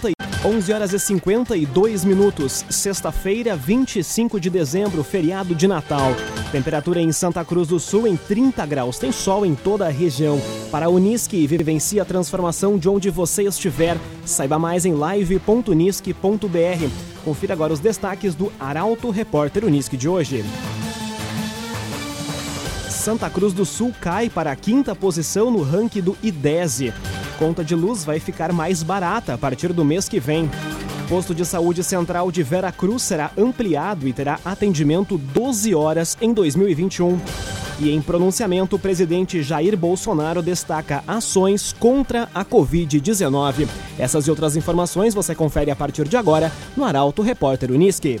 50 11 horas e 52 minutos, sexta-feira, 25 de dezembro, feriado de Natal. Temperatura em Santa Cruz do Sul em 30 graus. Tem sol em toda a região. Para a Unisque, vivencie a transformação de onde você estiver. Saiba mais em live.unisque.br. Confira agora os destaques do Arauto Repórter Unisque de hoje. Santa Cruz do Sul cai para a quinta posição no ranking do IDESE conta de luz vai ficar mais barata a partir do mês que vem. Posto de saúde central de Vera Cruz será ampliado e terá atendimento 12 horas em 2021. E em pronunciamento, o presidente Jair Bolsonaro destaca ações contra a Covid-19. Essas e outras informações você confere a partir de agora no Arauto Repórter Uniski.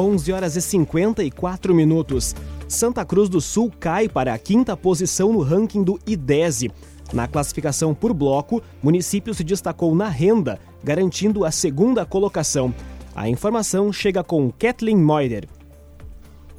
11 horas e 54 minutos. Santa Cruz do Sul cai para a quinta posição no ranking do IDESE. Na classificação por bloco, município se destacou na renda, garantindo a segunda colocação. A informação chega com Kathleen Moider.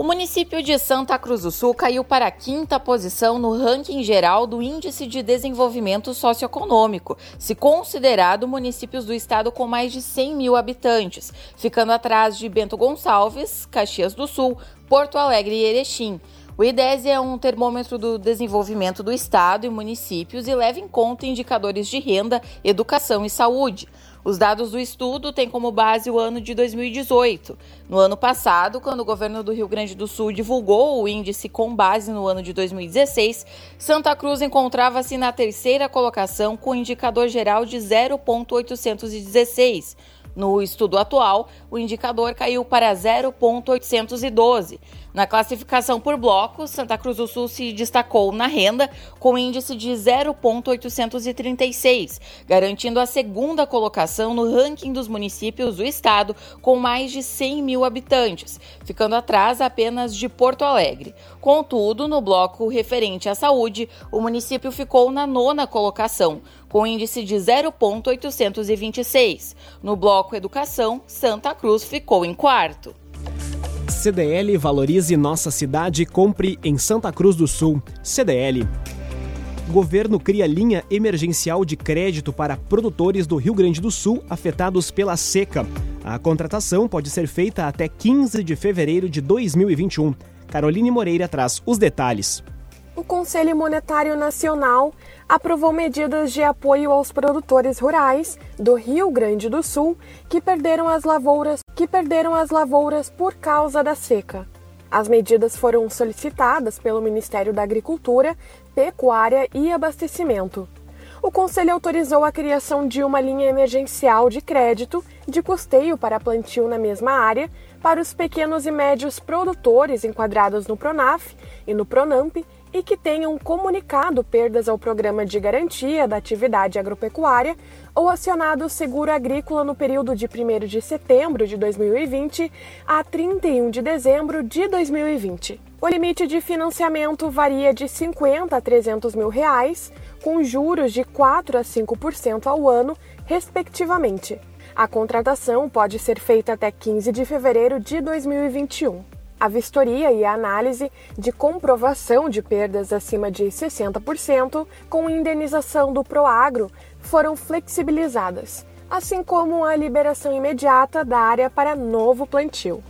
O município de Santa Cruz do Sul caiu para a quinta posição no ranking geral do Índice de Desenvolvimento Socioeconômico, se considerado municípios do estado com mais de 100 mil habitantes, ficando atrás de Bento Gonçalves, Caxias do Sul, Porto Alegre e Erechim. O IDESE é um termômetro do desenvolvimento do estado e municípios e leva em conta indicadores de renda, educação e saúde. Os dados do estudo têm como base o ano de 2018. No ano passado, quando o governo do Rio Grande do Sul divulgou o índice com base no ano de 2016, Santa Cruz encontrava-se na terceira colocação com indicador geral de 0,816. No estudo atual, o indicador caiu para 0,812. Na classificação por blocos, Santa Cruz do Sul se destacou na renda com índice de 0,836, garantindo a segunda colocação no ranking dos municípios do estado com mais de 100 mil habitantes, ficando atrás apenas de Porto Alegre. Contudo, no bloco referente à saúde, o município ficou na nona colocação, com índice de 0,826. No bloco Educação, Santa Cruz ficou em quarto. CDL Valorize Nossa Cidade Compre em Santa Cruz do Sul. CDL. Governo cria linha emergencial de crédito para produtores do Rio Grande do Sul afetados pela seca. A contratação pode ser feita até 15 de fevereiro de 2021. Caroline Moreira traz os detalhes o Conselho Monetário Nacional aprovou medidas de apoio aos produtores rurais do Rio Grande do Sul que perderam as lavouras, que perderam as lavouras por causa da seca. As medidas foram solicitadas pelo Ministério da Agricultura, Pecuária e Abastecimento. O Conselho autorizou a criação de uma linha emergencial de crédito de custeio para plantio na mesma área para os pequenos e médios produtores enquadrados no Pronaf e no Pronamp e que tenham comunicado perdas ao programa de garantia da atividade agropecuária ou acionado o seguro agrícola no período de 1 de setembro de 2020 a 31 de dezembro de 2020. O limite de financiamento varia de 50 a 300 mil reais, com juros de 4 a 5% ao ano, respectivamente. A contratação pode ser feita até 15 de fevereiro de 2021. A vistoria e a análise de comprovação de perdas acima de 60% com indenização do Proagro foram flexibilizadas, assim como a liberação imediata da área para novo plantio.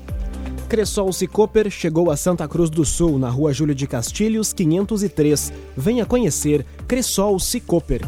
Cressol Cicoper chegou a Santa Cruz do Sul, na rua Júlio de Castilhos, 503. Venha conhecer Cressol Cicoper.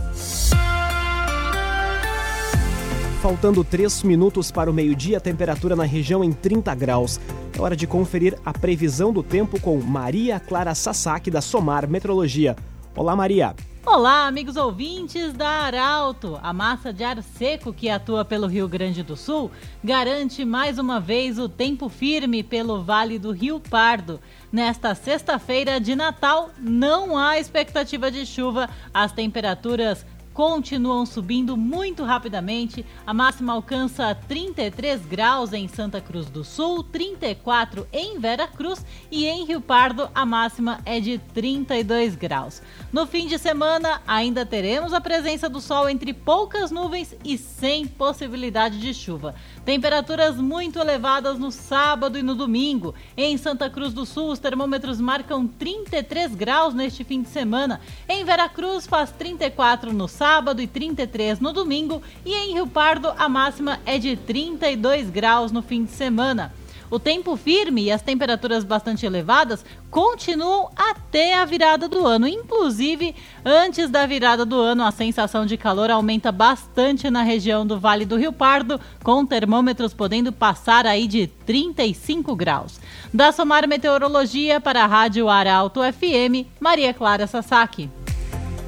Faltando 3 minutos para o meio-dia, temperatura na região em 30 graus. É hora de conferir a previsão do tempo com Maria Clara Sasaki, da Somar Metrologia. Olá, Maria. Olá, amigos ouvintes da Arauto. A massa de ar seco que atua pelo Rio Grande do Sul garante mais uma vez o tempo firme pelo Vale do Rio Pardo. Nesta sexta-feira de Natal, não há expectativa de chuva. As temperaturas continuam subindo muito rapidamente. A máxima alcança 33 graus em Santa Cruz do Sul, 34 em Vera Cruz e em Rio Pardo a máxima é de 32 graus. No fim de semana ainda teremos a presença do sol entre poucas nuvens e sem possibilidade de chuva. Temperaturas muito elevadas no sábado e no domingo. Em Santa Cruz do Sul, os termômetros marcam 33 graus neste fim de semana. Em Veracruz, faz 34 no sábado e 33 no domingo. E em Rio Pardo, a máxima é de 32 graus no fim de semana. O tempo firme e as temperaturas bastante elevadas continuam até a virada do ano. Inclusive, antes da virada do ano, a sensação de calor aumenta bastante na região do Vale do Rio Pardo, com termômetros podendo passar aí de 35 graus. Da Somar Meteorologia para a Rádio Arauto FM, Maria Clara Sasaki.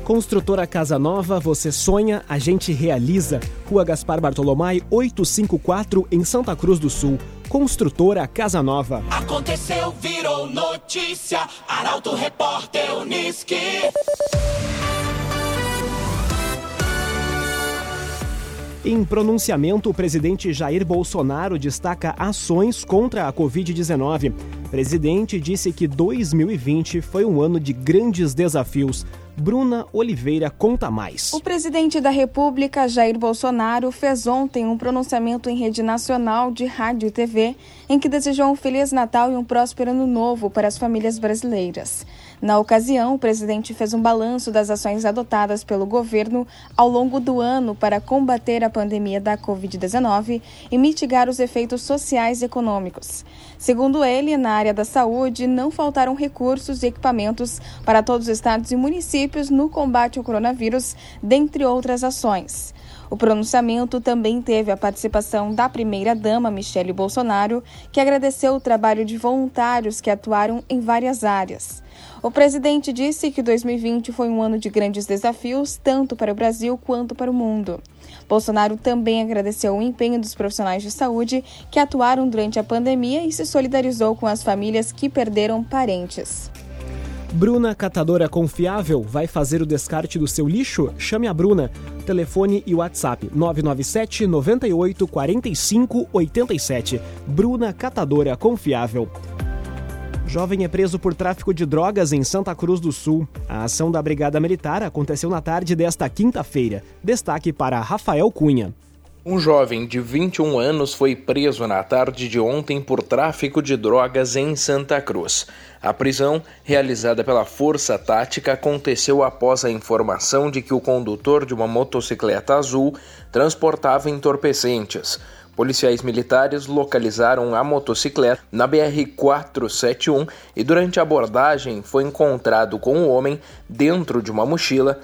Construtora Casa Nova, você sonha, a gente realiza. Rua Gaspar Bartolomai, 854, em Santa Cruz do Sul. Construtora Casa Nova. Aconteceu, virou notícia. Arauto Repórter Uniski. Em pronunciamento, o presidente Jair Bolsonaro destaca ações contra a Covid-19. O presidente disse que 2020 foi um ano de grandes desafios. Bruna Oliveira conta mais. O presidente da República, Jair Bolsonaro, fez ontem um pronunciamento em rede nacional de rádio e TV em que desejou um Feliz Natal e um próspero Ano Novo para as famílias brasileiras. Na ocasião, o presidente fez um balanço das ações adotadas pelo governo ao longo do ano para combater a pandemia da Covid-19 e mitigar os efeitos sociais e econômicos. Segundo ele, na área da saúde, não faltaram recursos e equipamentos para todos os estados e municípios no combate ao coronavírus, dentre outras ações. O pronunciamento também teve a participação da primeira-dama, Michele Bolsonaro, que agradeceu o trabalho de voluntários que atuaram em várias áreas. O presidente disse que 2020 foi um ano de grandes desafios, tanto para o Brasil quanto para o mundo. Bolsonaro também agradeceu o empenho dos profissionais de saúde que atuaram durante a pandemia e se solidarizou com as famílias que perderam parentes. Bruna Catadora Confiável vai fazer o descarte do seu lixo? Chame a Bruna. Telefone e WhatsApp 997 98 45 87. Bruna Catadora Confiável. Jovem é preso por tráfico de drogas em Santa Cruz do Sul. A ação da Brigada Militar aconteceu na tarde desta quinta-feira. Destaque para Rafael Cunha. Um jovem de 21 anos foi preso na tarde de ontem por tráfico de drogas em Santa Cruz. A prisão, realizada pela Força Tática, aconteceu após a informação de que o condutor de uma motocicleta azul transportava entorpecentes. Policiais militares localizaram a motocicleta na BR-471 e durante a abordagem foi encontrado com o homem dentro de uma mochila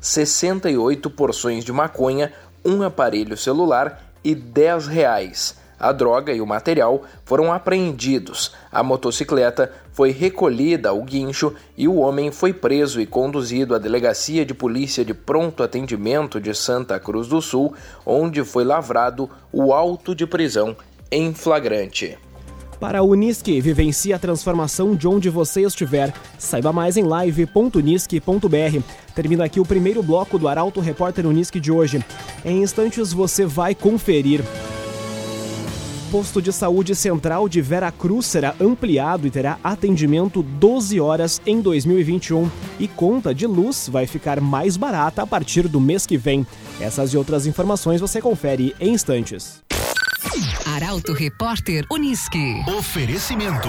68 porções de maconha, um aparelho celular e 10 reais. A droga e o material foram apreendidos. A motocicleta foi recolhida ao guincho e o homem foi preso e conduzido à delegacia de polícia de pronto atendimento de Santa Cruz do Sul, onde foi lavrado o auto de prisão em flagrante. Para a Unisque, vivencie a transformação de onde você estiver. Saiba mais em live.unisque.br. Termina aqui o primeiro bloco do Arauto Repórter Unisque de hoje. Em instantes você vai conferir posto de saúde central de Vera Cruz será ampliado e terá atendimento 12 horas em 2021. E conta de luz vai ficar mais barata a partir do mês que vem. Essas e outras informações você confere em instantes. Arauto Repórter Uniski. Oferecimento.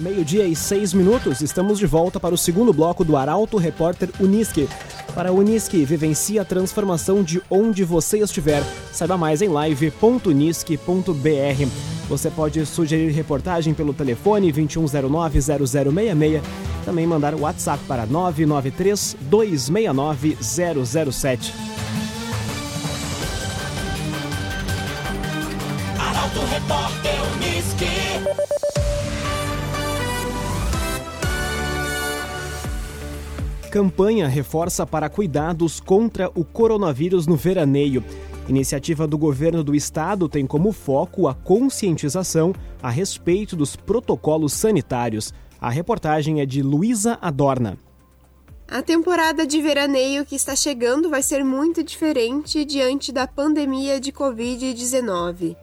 Meio-dia e seis minutos, estamos de volta para o segundo bloco do Arauto Repórter Unisque. Para a Unisque, vivencie a transformação de onde você estiver. Saiba mais em live.unisque.br. Você pode sugerir reportagem pelo telefone 2109-0066, também mandar WhatsApp para 993-269-007. Arauto Repórter Unisque. Campanha reforça para cuidados contra o coronavírus no veraneio. Iniciativa do governo do estado tem como foco a conscientização a respeito dos protocolos sanitários. A reportagem é de Luísa Adorna. A temporada de veraneio que está chegando vai ser muito diferente diante da pandemia de Covid-19.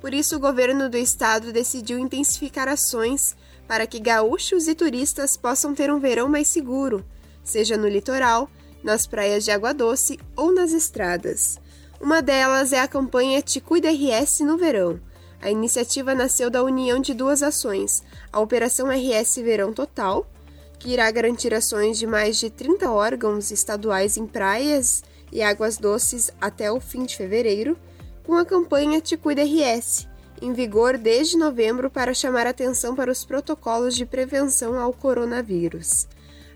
Por isso, o governo do estado decidiu intensificar ações para que gaúchos e turistas possam ter um verão mais seguro, seja no litoral, nas praias de água doce ou nas estradas. Uma delas é a campanha Te Cuida RS no verão. A iniciativa nasceu da união de duas ações: a Operação RS Verão Total, que irá garantir ações de mais de 30 órgãos estaduais em praias e águas doces até o fim de fevereiro, com a campanha Te Cuida RS, em vigor desde novembro para chamar atenção para os protocolos de prevenção ao coronavírus.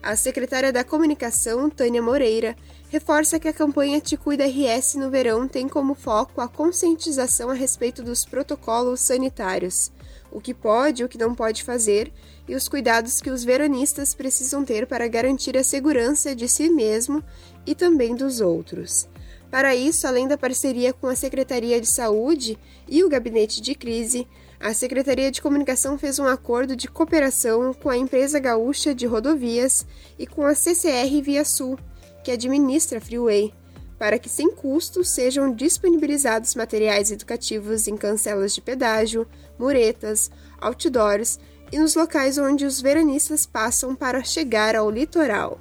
A secretária da Comunicação, Tânia Moreira, reforça que a campanha Te Cuida RS no verão tem como foco a conscientização a respeito dos protocolos sanitários, o que pode e o que não pode fazer e os cuidados que os veranistas precisam ter para garantir a segurança de si mesmo e também dos outros. Para isso, além da parceria com a Secretaria de Saúde e o Gabinete de Crise, a Secretaria de Comunicação fez um acordo de cooperação com a empresa gaúcha de rodovias e com a CCR Via Sul, que administra a Freeway, para que sem custo sejam disponibilizados materiais educativos em cancelas de pedágio, muretas, outdoors e nos locais onde os veranistas passam para chegar ao litoral.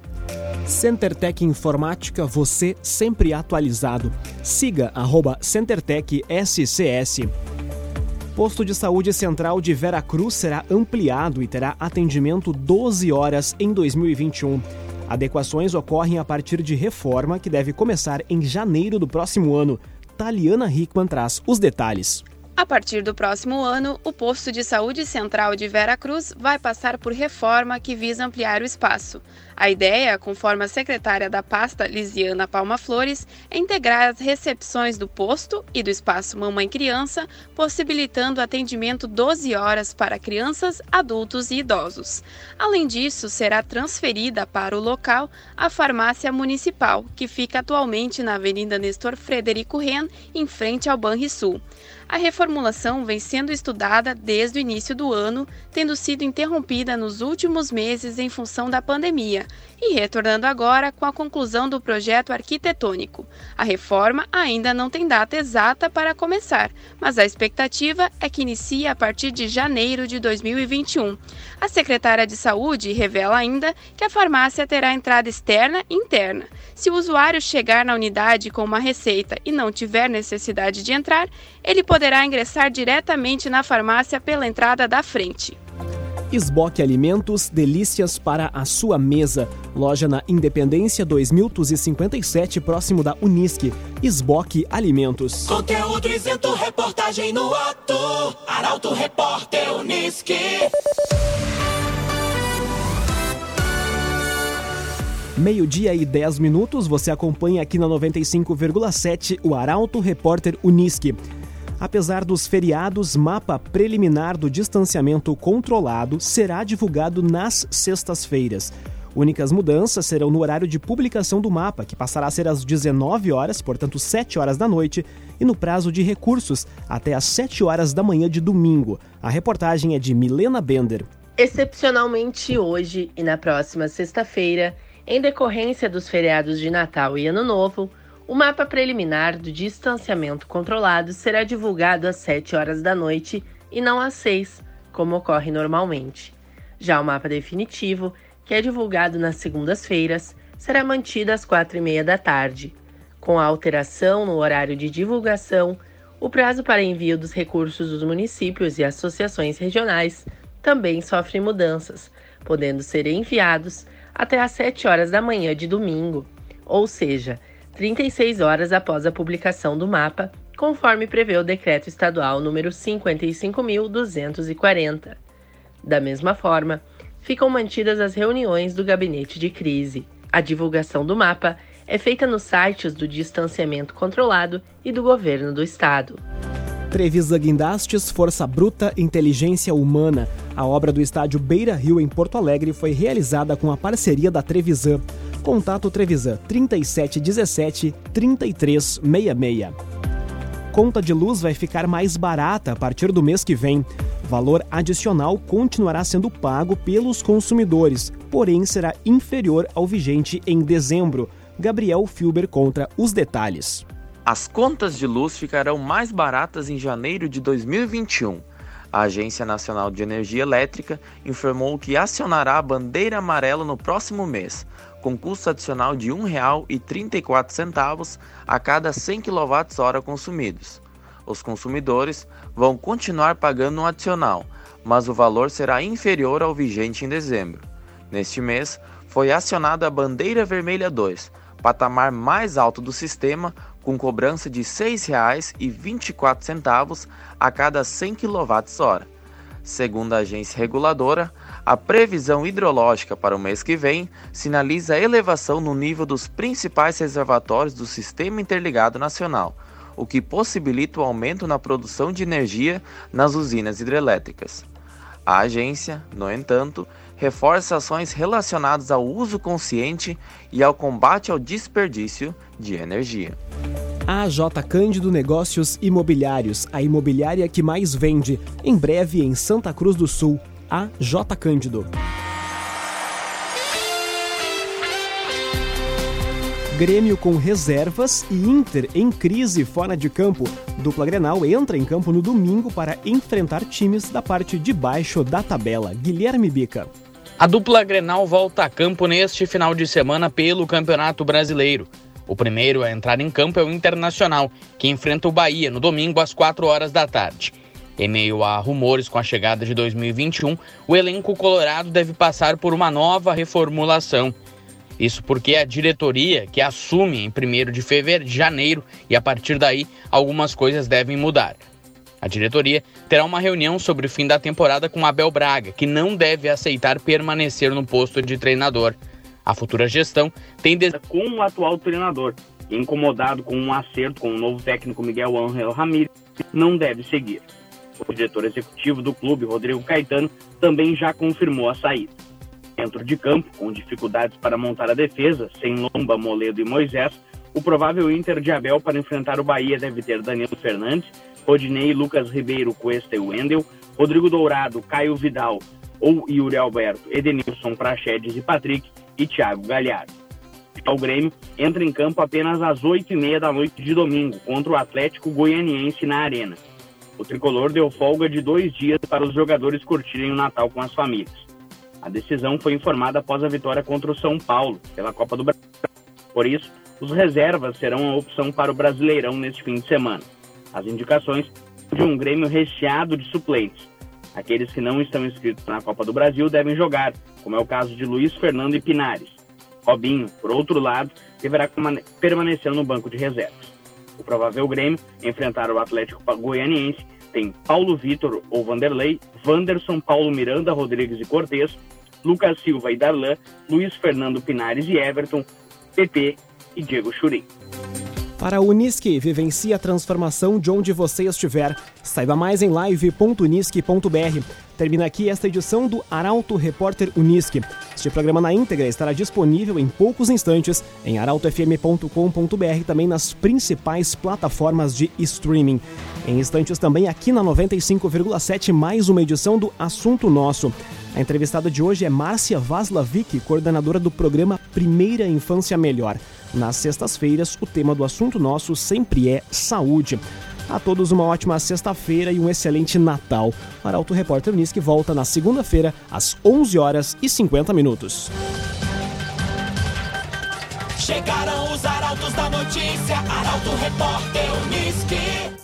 CenterTech Informática, você sempre atualizado. Siga arroba CenterTech SCS. Posto de Saúde Central de Vera Cruz será ampliado e terá atendimento 12 horas em 2021. Adequações ocorrem a partir de reforma que deve começar em janeiro do próximo ano. Taliana Hickman traz os detalhes. A partir do próximo ano, o posto de saúde central de Vera Cruz vai passar por reforma que visa ampliar o espaço. A ideia, conforme a secretária da pasta, Lisiana Palma Flores, é integrar as recepções do posto e do espaço mamãe-criança, possibilitando atendimento 12 horas para crianças, adultos e idosos. Além disso, será transferida para o local a farmácia municipal, que fica atualmente na Avenida Nestor Frederico Ren, em frente ao Banrisul. A reformulação vem sendo estudada desde o início do ano, tendo sido interrompida nos últimos meses em função da pandemia e retornando agora com a conclusão do projeto arquitetônico. A reforma ainda não tem data exata para começar, mas a expectativa é que inicie a partir de janeiro de 2021. A secretária de Saúde revela ainda que a farmácia terá entrada externa e interna. Se o usuário chegar na unidade com uma receita e não tiver necessidade de entrar, ele poderá ingressar diretamente na farmácia pela entrada da frente. Esboque Alimentos, delícias para a sua mesa. Loja na Independência 2057, próximo da Unisque. Esboque Alimentos. Conteúdo isento, reportagem no ato. Arauto Repórter Unisque. Meio-dia e 10 minutos, você acompanha aqui na 95,7 o Arauto Repórter Unisque. Apesar dos feriados, mapa preliminar do distanciamento controlado será divulgado nas sextas-feiras. Únicas mudanças serão no horário de publicação do mapa, que passará a ser às 19 horas, portanto 7 horas da noite, e no prazo de recursos até às 7 horas da manhã de domingo. A reportagem é de Milena Bender. Excepcionalmente hoje e na próxima sexta-feira, em decorrência dos feriados de Natal e Ano Novo, o mapa preliminar do distanciamento controlado será divulgado às 7 horas da noite e não às 6, como ocorre normalmente. Já o mapa definitivo que é divulgado nas segundas-feiras, será mantida às quatro e meia da tarde. Com a alteração no horário de divulgação, o prazo para envio dos recursos dos municípios e associações regionais também sofre mudanças, podendo ser enviados até às 7 horas da manhã de domingo, ou seja, 36 horas após a publicação do mapa, conforme prevê o decreto estadual número 55.240. Da mesma forma, ficam mantidas as reuniões do gabinete de crise. A divulgação do mapa é feita nos sites do Distanciamento Controlado e do Governo do Estado. Trevisa Guindastes, Força Bruta, Inteligência Humana. A obra do estádio Beira Rio, em Porto Alegre, foi realizada com a parceria da Trevisan. Contato Trevisan 3717 3366. Conta de luz vai ficar mais barata a partir do mês que vem valor adicional continuará sendo pago pelos consumidores, porém será inferior ao vigente em dezembro. Gabriel Filber contra os detalhes. As contas de luz ficarão mais baratas em janeiro de 2021. A Agência Nacional de Energia Elétrica informou que acionará a bandeira amarela no próximo mês, com custo adicional de R$ 1,34 a cada 100 kWh consumidos. Os consumidores vão continuar pagando um adicional, mas o valor será inferior ao vigente em dezembro. Neste mês, foi acionada a Bandeira Vermelha 2, patamar mais alto do sistema, com cobrança de R$ 6,24 a cada 100 kWh. Segundo a agência reguladora, a previsão hidrológica para o mês que vem sinaliza elevação no nível dos principais reservatórios do Sistema Interligado Nacional, o que possibilita o aumento na produção de energia nas usinas hidrelétricas. A agência, no entanto, reforça ações relacionadas ao uso consciente e ao combate ao desperdício de energia. A J Cândido Negócios Imobiliários, a imobiliária que mais vende, em breve em Santa Cruz do Sul. A J Cândido. Grêmio com reservas e Inter em crise fora de campo. Dupla Grenal entra em campo no domingo para enfrentar times da parte de baixo da tabela. Guilherme Bica. A dupla Grenal volta a campo neste final de semana pelo Campeonato Brasileiro. O primeiro a entrar em campo é o Internacional, que enfrenta o Bahia no domingo às 4 horas da tarde. Em meio a rumores com a chegada de 2021, o elenco colorado deve passar por uma nova reformulação. Isso porque a diretoria que assume em 1 de fevereiro, de janeiro, e a partir daí algumas coisas devem mudar. A diretoria terá uma reunião sobre o fim da temporada com Abel Braga, que não deve aceitar permanecer no posto de treinador. A futura gestão tem de... com o atual treinador, incomodado com um acerto com o novo técnico Miguel Ángel Ramírez, não deve seguir. O diretor executivo do clube, Rodrigo Caetano, também já confirmou a saída. Dentro de campo, com dificuldades para montar a defesa, sem Lomba, Moledo e Moisés, o provável Inter de Abel para enfrentar o Bahia deve ter Danilo Fernandes, Rodinei, Lucas Ribeiro, Cuesta e Wendel, Rodrigo Dourado, Caio Vidal ou Yuri Alberto, Edenilson, Prachedes e Patrick e Thiago Galhardo. O Grêmio entra em campo apenas às 8h30 da noite de domingo contra o Atlético Goianiense na Arena. O tricolor deu folga de dois dias para os jogadores curtirem o Natal com as famílias. A decisão foi informada após a vitória contra o São Paulo pela Copa do Brasil. Por isso, os reservas serão a opção para o Brasileirão neste fim de semana. As indicações de um Grêmio recheado de suplentes. Aqueles que não estão inscritos na Copa do Brasil devem jogar, como é o caso de Luiz Fernando e Pinares. Robinho, por outro lado, deverá permanecer no banco de reservas. O provável Grêmio enfrentar o Atlético Goianiense tem Paulo Vitor ou Vanderlei, Wanderson, Paulo Miranda, Rodrigues e Cortez, Lucas Silva e Darlan, Luiz Fernando Pinares e Everton, PP e Diego Churin. Para a Unisque, vivencie a transformação de onde você estiver. Saiba mais em live.unisque.br. Termina aqui esta edição do Arauto Repórter Unisque. Este programa na íntegra estará disponível em poucos instantes em arautofm.com.br também nas principais plataformas de streaming. Em instantes também aqui na 95,7 mais uma edição do Assunto Nosso. A entrevistada de hoje é Márcia Vaslavic, coordenadora do programa Primeira Infância Melhor. Nas sextas-feiras, o tema do assunto nosso sempre é saúde. A todos uma ótima sexta-feira e um excelente Natal. O Arauto Repórter Unisque volta na segunda-feira, às 11 horas e 50 minutos. Chegaram os arautos da notícia, Arauto Repórter Unisque.